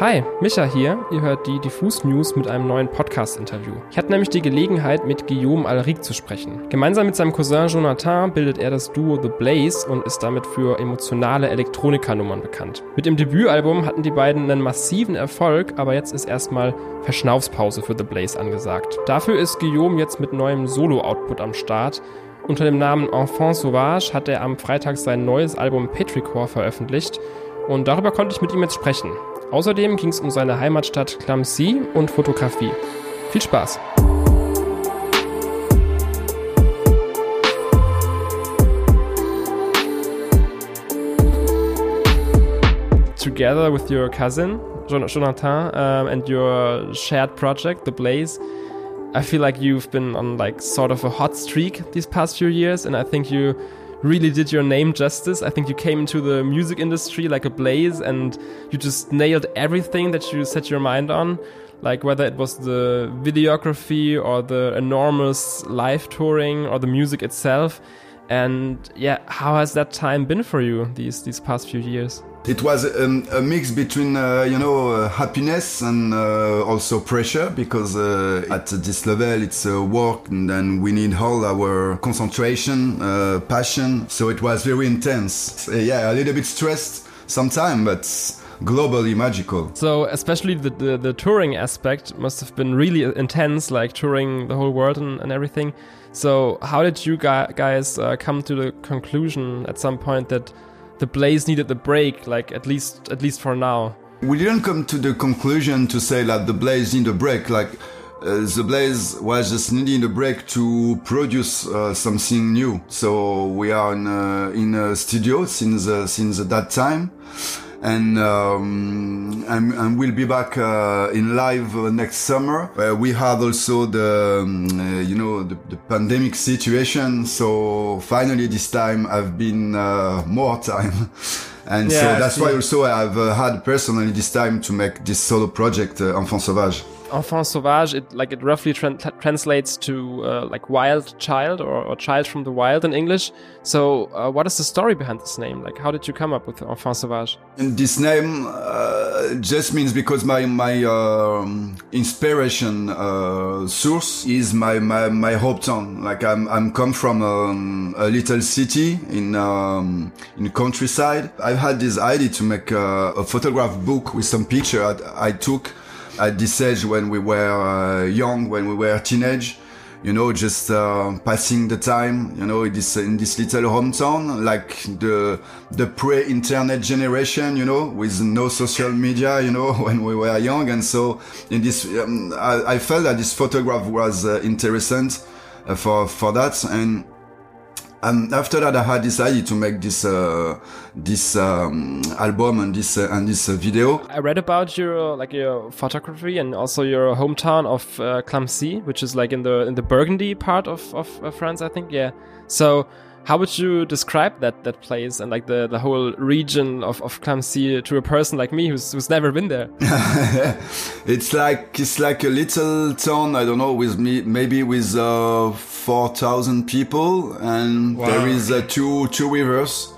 Hi, Micha hier. Ihr hört die Diffus News mit einem neuen Podcast-Interview. Ich hatte nämlich die Gelegenheit, mit Guillaume Alric zu sprechen. Gemeinsam mit seinem Cousin Jonathan bildet er das Duo The Blaze und ist damit für emotionale Elektronikanummern bekannt. Mit dem Debütalbum hatten die beiden einen massiven Erfolg, aber jetzt ist erstmal Verschnaufspause für The Blaze angesagt. Dafür ist Guillaume jetzt mit neuem Solo-Output am Start. Unter dem Namen Enfant Sauvage hat er am Freitag sein neues Album Petrichor veröffentlicht und darüber konnte ich mit ihm jetzt sprechen. Außerdem ging es um seine Heimatstadt Clamcy und Fotografie. Viel Spaß! Together with your cousin, Jonathan, um, and your shared project, The Blaze, I feel like you've been on like sort of a hot streak these past few years, and I think you really did your name justice. I think you came into the music industry like a blaze and you just nailed everything that you set your mind on. Like whether it was the videography or the enormous live touring or the music itself. And yeah, how has that time been for you these these past few years? It was um, a mix between, uh, you know, uh, happiness and uh, also pressure because uh, at this level it's uh, work and then we need all our concentration, uh, passion. So it was very intense. yeah, a little bit stressed sometimes, but globally magical. So especially the, the, the touring aspect must have been really intense, like touring the whole world and, and everything. So how did you guys come to the conclusion at some point that the Blaze needed the break, like at least at least for now. We didn't come to the conclusion to say that the Blaze need a break. Like uh, the Blaze was just needing a break to produce uh, something new. So we are in a, in a studio since uh, since that time and um, and, and, we'll be back uh, in live uh, next summer. We had also the um, uh, you know the, the, pandemic situation, so finally this time I've been uh, more time. And yeah, so that's why also I've uh, had personally this time to make this solo project, Enfant Sauvage enfant sauvage, it like it roughly tra translates to uh, like wild child or, or, child from the wild in English. So, uh, what is the story behind this name? Like, how did you come up with enfant sauvage? And this name uh, just means because my my um, inspiration uh, source is my my my hometown. Like I'm I'm come from um, a little city in um, in countryside. i've had this idea to make a, a photograph book with some picture I, I took at this age when we were uh, young, when we were teenage, you know, just uh, passing the time, you know, in this in this little hometown, like the the pre-internet generation, you know, with no social media, you know, when we were young, and so in this, um, I, I, felt that this photograph was uh, interesting uh, for for that, and and after that, I had decided to make this uh, this um, album and this uh, and this uh, video. I read about your like your photography and also your hometown of uh, Clamecy, which is like in the in the Burgundy part of of France, I think. Yeah. So how would you describe that that place and like the the whole region of of Clamecy to a person like me who's who's never been there? it's like it's like a little town. I don't know with me maybe with uh, four thousand people, and wow. there is uh, two two rivers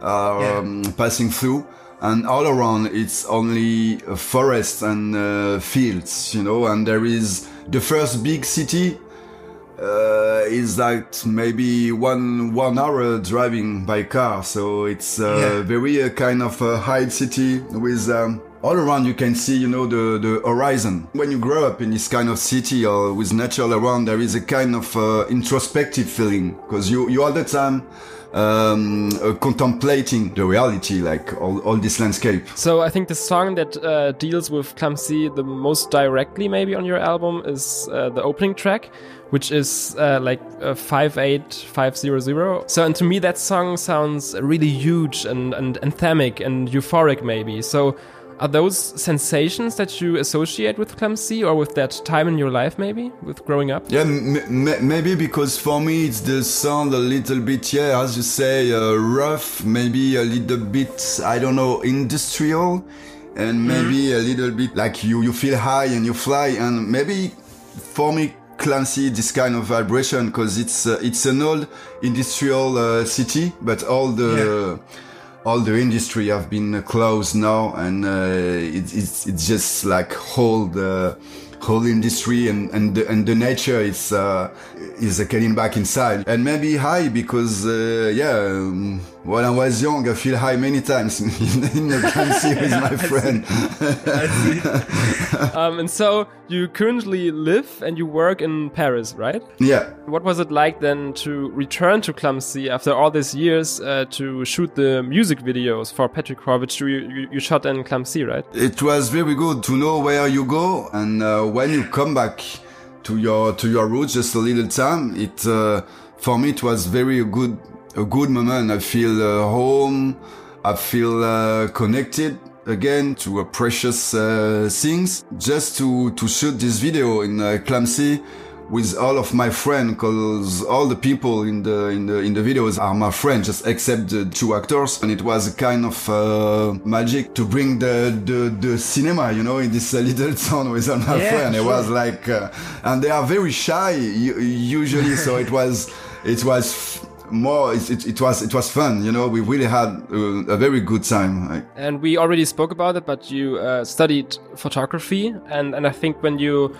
um, yeah. passing through. And all around it's only forest and uh, fields, you know, and there is the first big city uh, is like maybe one one hour driving by car. So it's uh, yeah. very uh, kind of a high city with. Um, all around you can see, you know, the, the horizon. When you grow up in this kind of city or with nature around, there is a kind of uh, introspective feeling because you, you all the time um, uh, contemplating the reality, like all, all this landscape. So I think the song that uh, deals with Clamecy the most directly, maybe on your album, is uh, the opening track, which is uh, like uh, 58500. So, and to me, that song sounds really huge and, and anthemic and euphoric, maybe. So, are those sensations that you associate with Clamecy or with that time in your life, maybe, with growing up? Yeah, maybe because for me it's the sound a little bit, yeah, as you say, uh, rough, maybe a little bit, I don't know, industrial, and mm-hmm. maybe mm. a little bit like you, you feel high and you fly, and maybe for me Clamecy this kind of vibration because it's uh, it's an old industrial uh, city, but all the yeah all the industry have been closed now, and uh, it, it's it's just like whole the whole industry and and the, and the nature is uh, is getting back inside, and maybe high because uh, yeah. Um, when I was young, I feel high many times in, in the country with my friend. um, and so you currently live and you work in Paris, right? Yeah. What was it like then to return to Clamecy after all these years uh, to shoot the music videos for Petrichor, which you, you, you, shot in Clamecy, right? It was very good to know where you go and uh, when you come back to your to your roots just a little time. It uh, for me it was very good a good moment. I feel uh, home. I feel uh, connected again to a precious uh, things. Just to to shoot this video in uh, Clamecy with all of my friends, cause all the people in the in the in the videos are my friends, just except the two actors. And it was a kind of uh, magic to bring the, the the cinema, you know, in this uh, little town with all my yeah, friends. Sure. It was like, uh, and they are very shy usually, so it was it was more it, it, it, was it was fun you know we really had a, a very good time and we already spoke about it but you uh, studied photography and and i think when you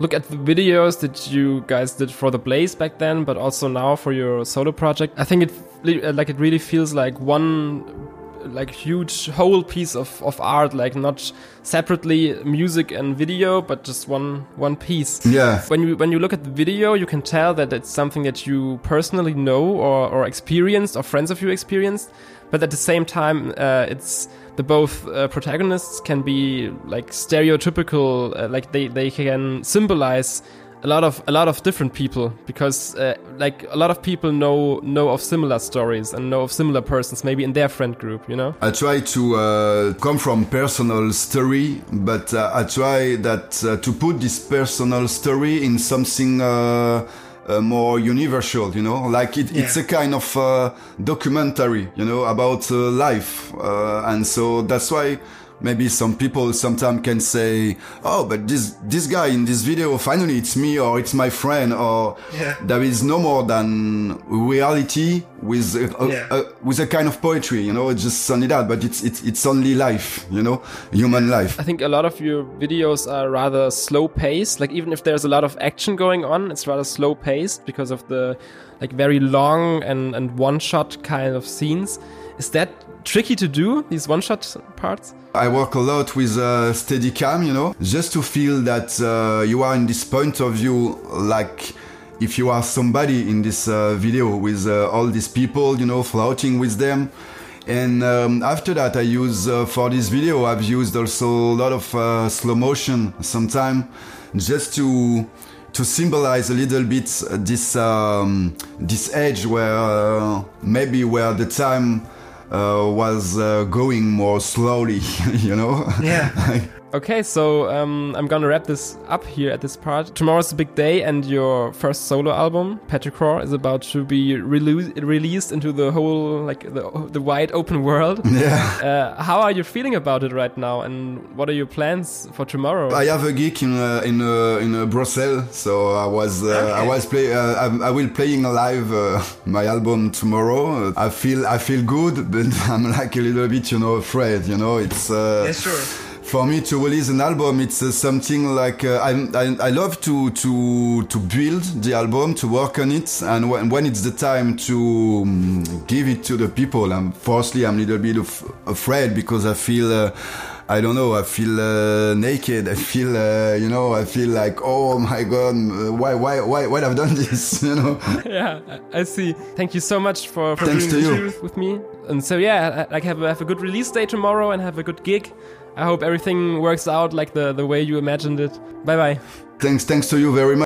look at the videos that you guys did for the blaze back then but also now for your solo project i think it like it really feels like one like huge whole piece of, of art like not separately music and video but just one one piece. Yeah. When you when you look at the video you can tell that it's something that you personally know or, or experienced or friends of you experienced but at the same time uh, it's the both uh, protagonists can be like stereotypical uh, like they they can symbolize a lot of a lot of different people because uh, like a lot of people know know of similar stories and know of similar persons maybe in their friend group you know i try to uh, come from personal story but uh, i try that uh, to put this personal story in something uh, uh, more universal, you know, like it, yeah. it's a kind of uh, documentary, you know, about uh, life. and so that's why maybe some people sometimes can say, "Oh, but this this guy in this video, finally it's me or it's my friend," or yeah. there is no more than reality with a, a, yeah. a, with a kind of poetry, you know. It's just only that, but it's it's it's only life, you know, human life. I think a lot of your videos are rather slow paced. Like even if there's a lot of action going on, it's rather slow paced because of the like very long and and one shot kind of scenes. Is that tricky to do these one shot parts? I work a lot with uh, Steadicam, you know, just to feel that uh, you are in this point of view, like if you are somebody in this uh, video with uh, all these people, you know, floating with them. And um, after that, I use uh, for this video, I've used also a lot of uh, slow motion sometime just to to symbolize a little bit this um, this age where uh, maybe where the time uh, was uh, going more slowly, you know? Yeah. Okay, so um, I'm gonna wrap this up here at this part. Tomorrow's a big day, and your first solo album, Petrichor, is about to be rele released into the whole, like the the wide open world. Yeah. Uh, how are you feeling about it right now, and what are your plans for tomorrow? I have a gig in uh, in uh, in uh, Brussels, so I was uh, okay. I was play I, I, will playing live my album tomorrow. I feel I feel good, but I'm like a little bit, you know, afraid. You know, it's. yeah, sure for me to release an album, it's uh, something like uh, I, I, love to to to build the album, to work on it, and when, when it's the time to um, give it to the people, I'm firstly I'm a little bit afraid because I feel. Uh, I don't know. I feel uh, naked. I feel, uh, you know, I feel like, oh my god, why, why, why, why have I done this? You know? yeah, I see. Thank you so much for, for Thanks being here with me. And so yeah, like have a, have a good release day tomorrow and have a good gig. I hope everything works out like the, the way you imagined it. Bye bye. Thanks, thanks to you very much.